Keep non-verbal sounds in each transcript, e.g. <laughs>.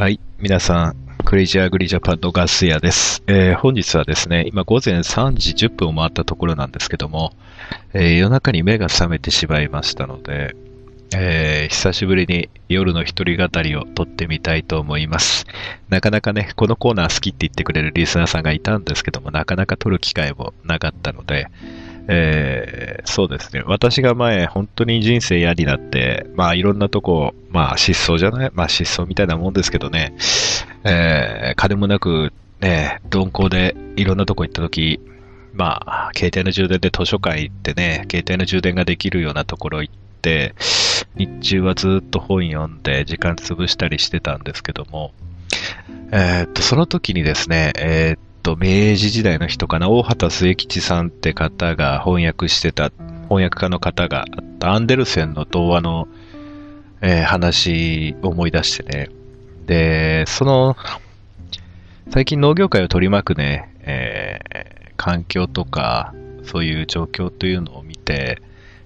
はい。皆さん、クレイジーアグリジャパンのガス屋です。えー本日はですね、今午前3時10分を回ったところなんですけども、えー夜中に目が覚めてしまいましたので、えー久しぶりに夜の一人語りを撮ってみたいと思います。なかなかね、このコーナー好きって言ってくれるリスナーさんがいたんですけども、なかなか撮る機会もなかったので、えーそうですね。私が前、本当に人生嫌になって、まあいろんなとこ、まあ失踪じゃない？まあ失踪みたいなもんですけどね、えー金もなく、ね、鈍行でいろんなとこ行った時、まあ、携帯の充電で図書館行ってね、携帯の充電ができるようなところ行って、日中はずっと本読んで時間潰したりしてたんですけども、えーっと、その時にですね、えーっと、明治時代の人かな、大畑末吉さんって方が翻訳してた、翻訳家の方があったアンデルセンの童話の、えー話を思い出してね。で、その、最近農業界を取り巻くね、えー環境とか、そういう状況というのを見て、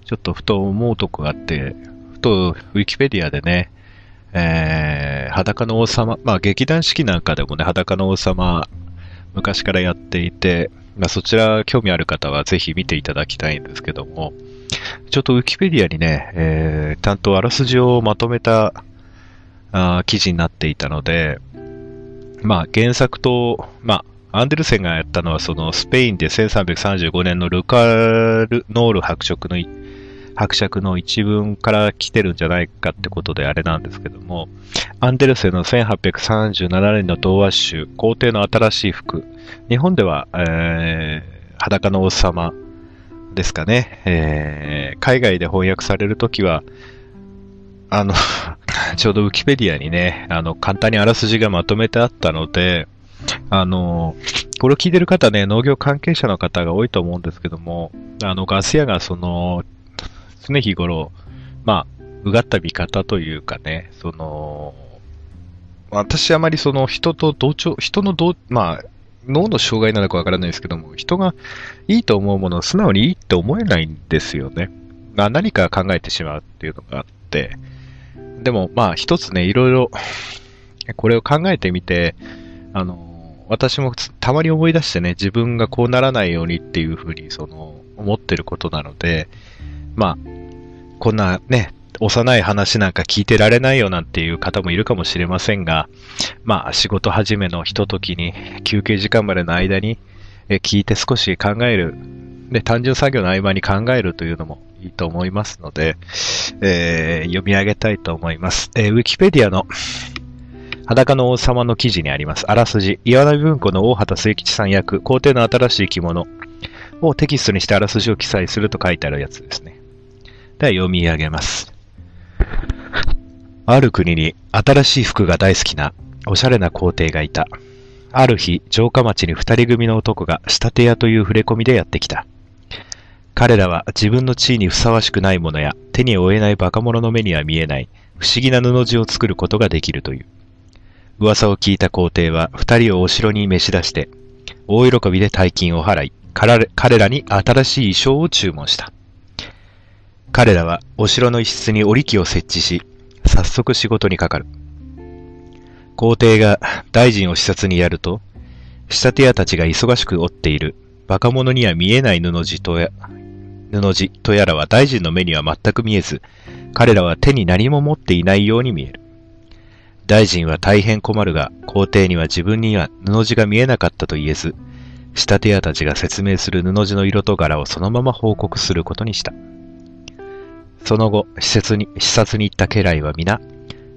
ちょっとふと思うとこがあって、ふとウィキペディアでね、えー裸の王様、まあ劇団四季なんかでもね、裸の王様、昔からやっていて、まあそちら興味ある方はぜひ見ていただきたいんですけども、ちょっとウィキペディアにね、えー、担当あらすじをまとめたあ記事になっていたので、まあ原作と、まあアンデルセンがやったのはそのスペインで1335年のルカルノール伯爵の伯爵の一文から来てるんじゃないかってことであれなんですけども、アンデルセンの1837年の童話集、皇帝の新しい服。日本では、えー裸の王様ですかね。えー海外で翻訳されるときは、あの、<laughs> ちょうどウィキペディアにね、あの、簡単にあらすじがまとめてあったので、あの、これを聞いてる方ね、農業関係者の方が多いと思うんですけども、あの、ガス屋がその、常日頃、まあ、うがった見方というかね、その、私あまりその人と同調、人の同、まあ、脳の障害なのかわからないですけども、人がいいと思うものを素直にいいって思えないんですよね。まあ、何か考えてしまうっていうのがあって、でもまあ一つね、いろいろこれを考えてみて、あの、私もたまに思い出してね、自分がこうならないようにっていうふうにその思ってることなので、まあ、こんなね、幼い話なんか聞いてられないよなんていう方もいるかもしれませんが、まあ仕事始めのひとときに休憩時間までの間に聞いて少し考える、で単純作業の合間に考えるというのもいいと思いますので、えー読み上げたいと思います。えーウィキペディアの裸の王様の記事にあります。あらすじ、岩波文庫の大畑末吉さん役、皇帝の新しい着物をテキストにしてあらすじを記載すると書いてあるやつですね。では読み上げます。ある国に新しい服が大好きなおしゃれな皇帝がいた。ある日、城下町に二人組の男が仕立て屋という触れ込みでやってきた。彼らは自分の地位にふさわしくないものや手に負えない馬鹿者の目には見えない不思議な布地を作ることができるという。噂を聞いた皇帝は二人をお城に召し出して、大喜びで大金を払い、彼らに新しい衣装を注文した。彼らはお城の一室に織機を設置し、早速仕事にかかる。皇帝が大臣を視察にやると、仕立て屋たちが忙しく織っている馬鹿者には見えない布地とや、布地とやらは大臣の目には全く見えず、彼らは手に何も持っていないように見える。大臣は大変困るが、皇帝には自分には布地が見えなかったと言えず、仕立て屋たちが説明する布地の色と柄をそのまま報告することにした。その後、施設に、視察に行った家来は皆、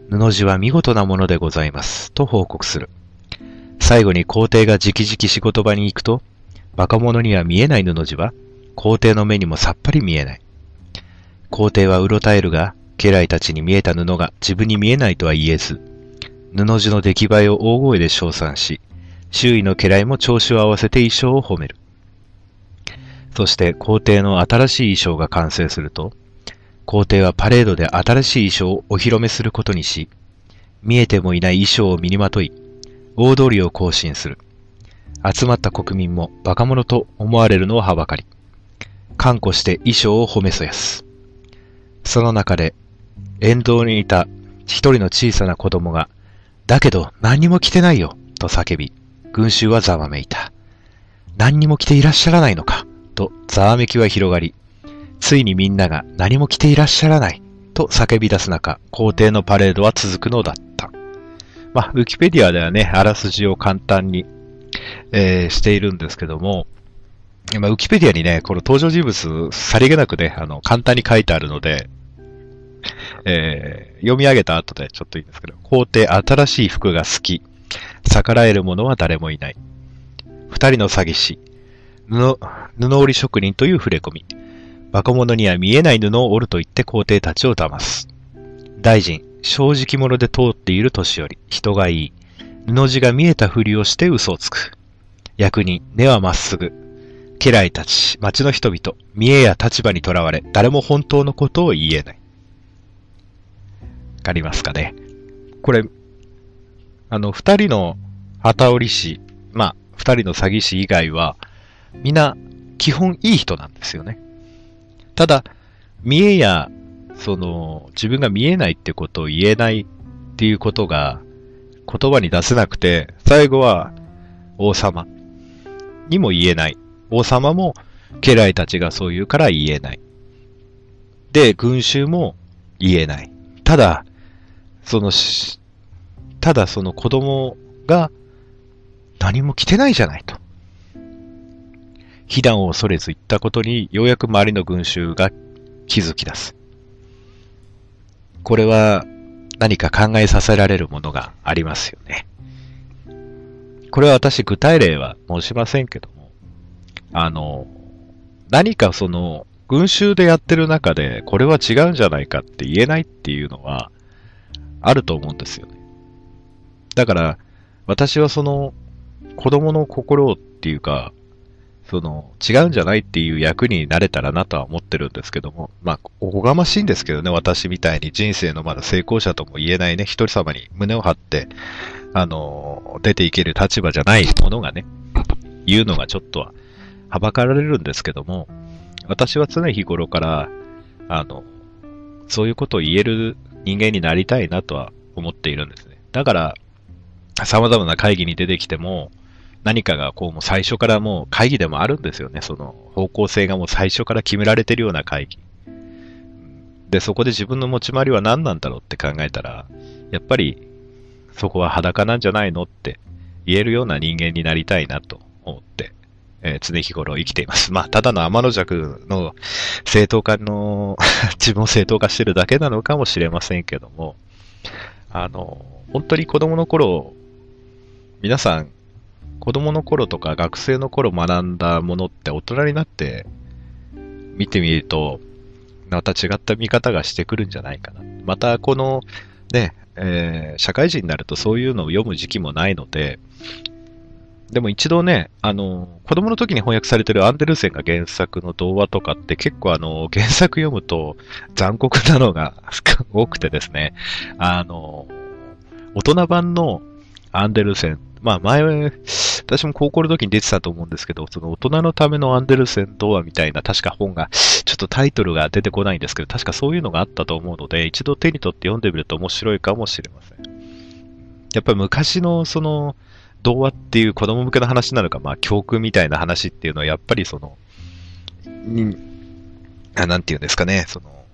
布地は見事なものでございます、と報告する。最後に皇帝が直々仕事場に行くと、若者には見えない布地は、皇帝の目にもさっぱり見えない。皇帝はうろたえるが、家来たちに見えた布が自分に見えないとは言えず、布地の出来栄えを大声で称賛し、周囲の家来も調子を合わせて衣装を褒める。そして皇帝の新しい衣装が完成すると、皇帝はパレードで新しい衣装をお披露目することにし、見えてもいない衣装を身にまとい、大通りを行進する。集まった国民も馬鹿者と思われるのをはばかり、看護して衣装を褒めそやす。その中で、沿道にいた一人の小さな子供が、だけど何にも着てないよ、と叫び、群衆はざわめいた。何にも着ていらっしゃらないのか、とざわめきは広がり、ついにみんなが何も着ていらっしゃらない、と叫び出す中、皇帝のパレードは続くのだった。まあ、ウィキペディアではね、あらすじを簡単に、えー、しているんですけども、まあ、ウィキペディアにね、この登場人物、さりげなくね、あの、簡単に書いてあるので、えー、読み上げた後でちょっといいんですけど、皇帝新しい服が好き。逆らえる者は誰もいない。二人の詐欺師。布、布織職人という触れ込み。バカ者には見えない布を織ると言って皇帝たちを騙す。大臣、正直者で通っている年寄り。人がいい。布地が見えたふりをして嘘をつく。役人、根はまっすぐ。家来たち、町の人々、見栄や立場にとらわれ、誰も本当のことを言えない。わかりますかね？これ、あの、二人の旗織師、まあ、二人の詐欺師以外は、みんな、基本いい人なんですよね。ただ、見えや、その、自分が見えないってことを言えないっていうことが、言葉に出せなくて、最後は、王様にも言えない。王様も、家来たちがそう言うから言えない。で、群衆も言えない。ただ、その、ただその子供が何も着てないじゃないと。被弾を恐れず言ったことにようやく周りの群衆が気づき出す。これは何か考えさせられるものがありますよね。これは私具体例は申しませんけども、あの、何かその群衆でやってる中でこれは違うんじゃないかって言えないっていうのは、あると思うんですよね。だから、私はその、子供の心っていうか、その、違うんじゃないっていう役になれたらなとは思ってるんですけども、まあ、おこがましいんですけどね、私みたいに人生のまだ成功者とも言えないね、一人様に胸を張って、あの、出ていける立場じゃないものがね、言うのがちょっとは、はばかられるんですけども、私は常日頃から、あの、そういうことを言える人間になりたいなとは思っているんですね。だから、様々な会議に出てきても、何かがこうもう最初からもう会議でもあるんですよね。その方向性がもう最初から決められてるような会議。で、そこで自分の持ち回りは何なんだろうって考えたら、やっぱりそこは裸なんじゃないのって言えるような人間になりたいなと思って、えー、常日頃生きています。まあ、ただの天の弱の正当化の <laughs> 自分を正当化してるだけなのかもしれませんけども、あの、本当に子供の頃、皆さん、子供の頃とか学生の頃学んだものって大人になって見てみると、また違った見方がしてくるんじゃないかな。またこのね、えー、社会人になるとそういうのを読む時期もないので、でも一度ね、あの、子供の時に翻訳されてるアンデルセンが原作の童話とかって結構あの、原作読むと残酷なのが <laughs> 多くてですね、あの、大人版のアンデルセン、まあ前、私も高校の時に出てたと思うんですけど、その大人のためのアンデルセン童話みたいな確か本が、ちょっとタイトルが出てこないんですけど、確かそういうのがあったと思うので、一度手に取って読んでみると面白いかもしれません。やっぱり昔のその、童話っていう子供向けの話なのか、まあ、教訓みたいな話っていうのは、やっぱりその、に、なんていうんですかね、その、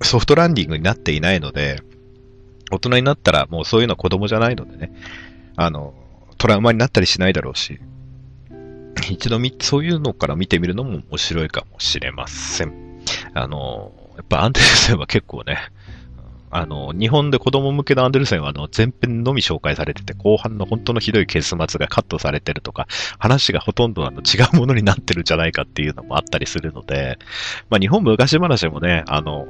ソフトランディングになっていないので、大人になったらもうそういうのは子供じゃないのでね、あの、トラウマになったりしないだろうし、一度み、そういうのから見てみるのも面白いかもしれません。あの、やっぱアンデルセンは結構ね、あの、日本で子供向けのアンデルセンはあの前編のみ紹介されてて、後半の本当のひどい結末がカットされてるとか、話がほとんどあの違うものになってるんじゃないかっていうのもあったりするので、まあ日本昔話もね、あの、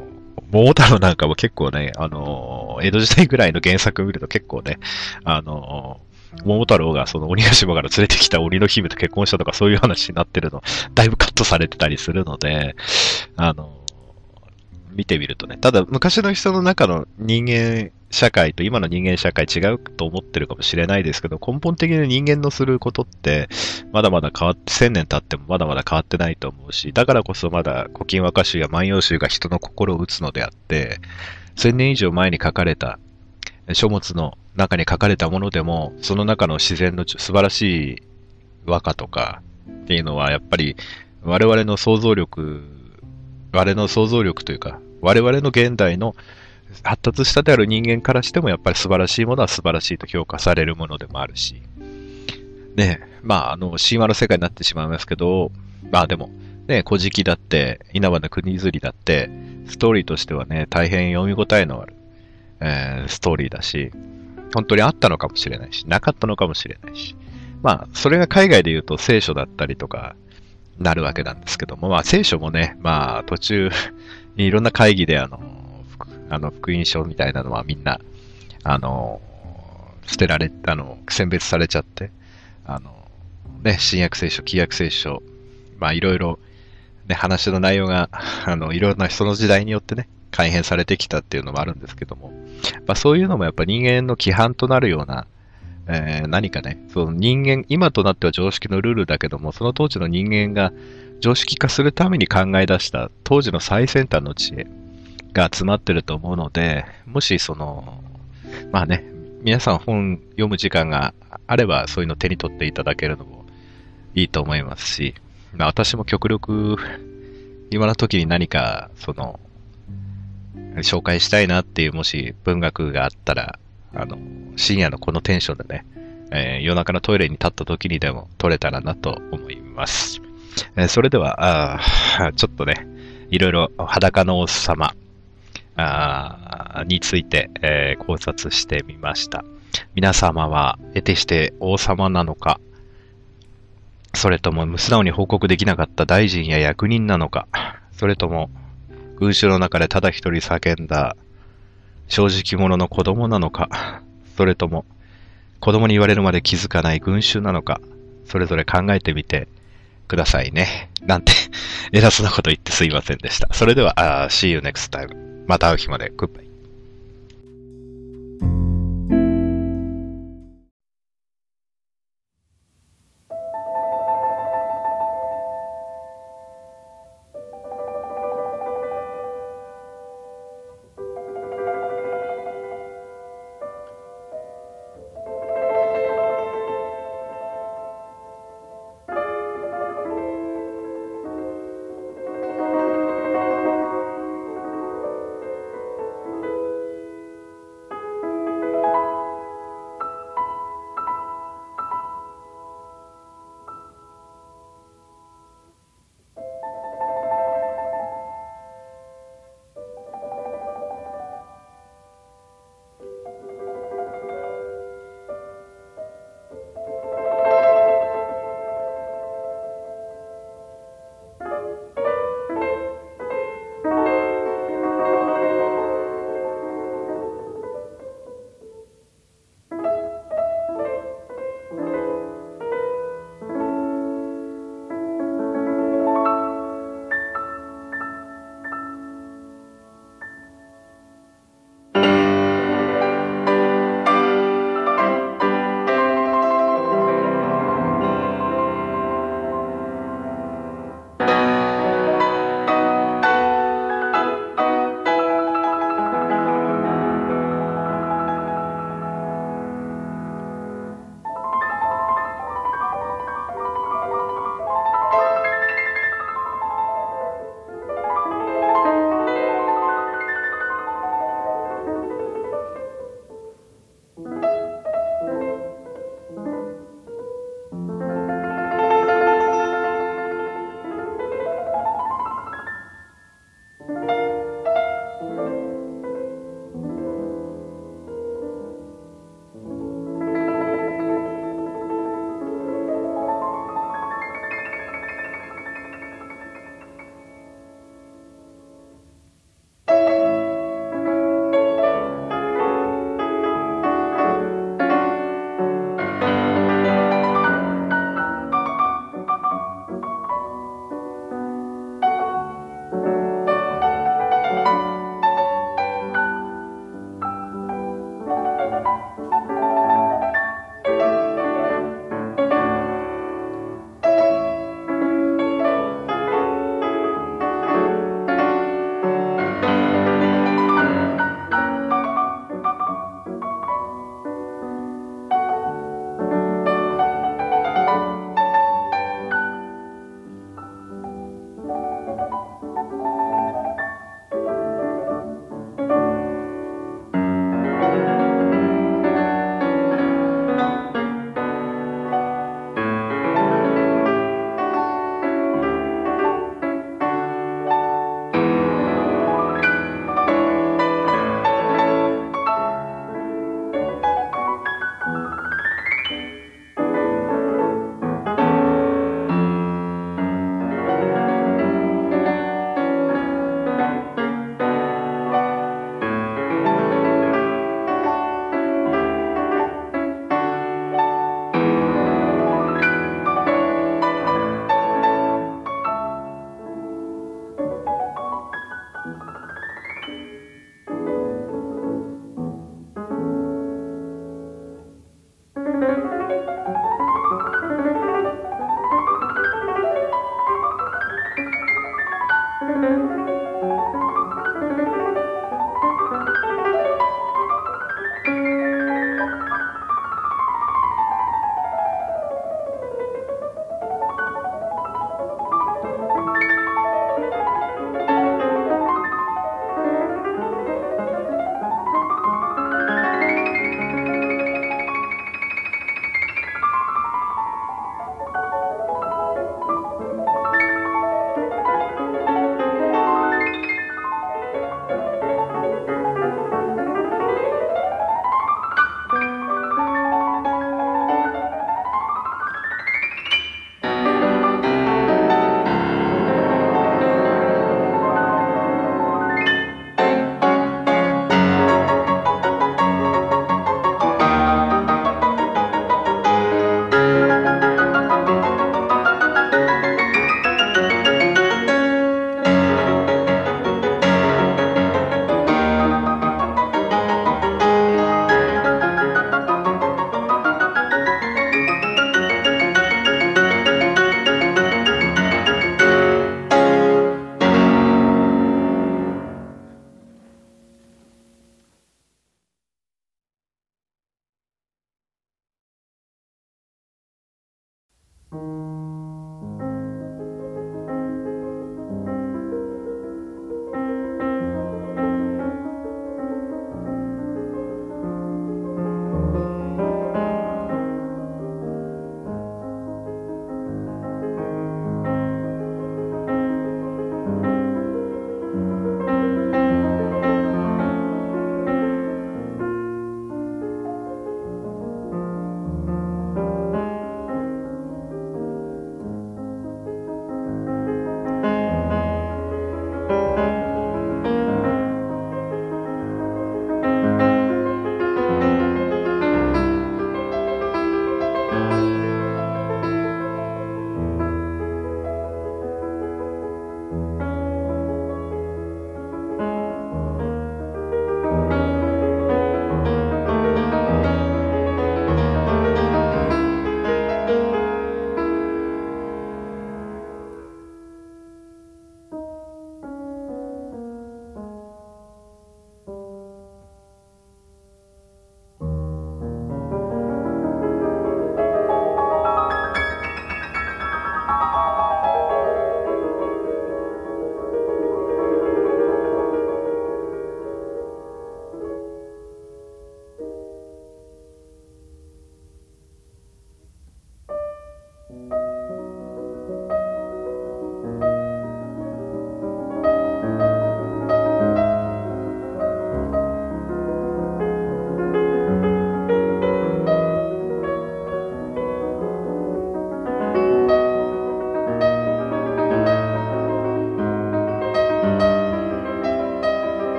桃太郎なんかも結構ね、あの、江戸時代ぐらいの原作を見ると結構ね、あの、桃太郎がその鬼ヶ島から連れてきた鬼の姫と結婚したとかそういう話になってるの、だいぶカットされてたりするので、あの、見てみるとね。ただ、昔の人の中の人間社会と今の人間社会違うと思ってるかもしれないですけど、根本的に人間のすることって、まだまだ変わって、千年経ってもまだまだ変わってないと思うし、だからこそまだ古今和歌集や万葉集が人の心を打つのであって、千年以上前に書かれた、書物の中に書かれたものでも、その中の自然の素晴らしい和歌とかっていうのは、やっぱり我々の想像力、我々の想像力というか、我々の現代の発達したである人間からしても、やっぱり素晴らしいものは素晴らしいと評価されるものでもあるし、ね、まあ、あの、神話の世界になってしまいますけど、まあでも、ね、古事記だって、稲葉の国釣りだって、ストーリーとしてはね、大変読み応えのある、えー、ストーリーだし、本当にあったのかもしれないし、なかったのかもしれないし、まあ、それが海外で言うと聖書だったりとか、なるわけなんですけども、まあ、聖書もね、まあ、途中、いろんな会議で、あの、あの、福音書みたいなのはみんな、あの、捨てられ、あの、選別されちゃって、あの、ね、新約聖書、旧約聖書、まあ、いろいろ、ね、話の内容が、あの、いろんなその時代によってね、改変されてきたっていうのもあるんですけども、まあ、そういうのもやっぱ人間の規範となるような、えー、何かね、その人間、今となっては常識のルールだけども、その当時の人間が常識化するために考え出した当時の最先端の知恵が集まってると思うので、もしその、まあね、皆さん本読む時間があればそういうの手に取っていただけるのもいいと思いますし、まあ私も極力今の時に何かその紹介したいなっていうもし文学があったらあの、深夜のこのテンションでね、えー、夜中のトイレに立った時にでも撮れたらなと思います。えー、それでは、あちょっとね、いろいろ裸の王様あについて、えー、考察してみました。皆様は得てして王様なのか、それとも素直に報告できなかった大臣や役人なのか、それとも群衆の中でただ一人叫んだ正直者の子供なのか、それとも子供に言われるまで気づかない群衆なのか、それぞれ考えてみてくださいね。なんて <laughs> 偉そうなこと言ってすいませんでした。それでは、see you next time. また会う日まで。Goodbye.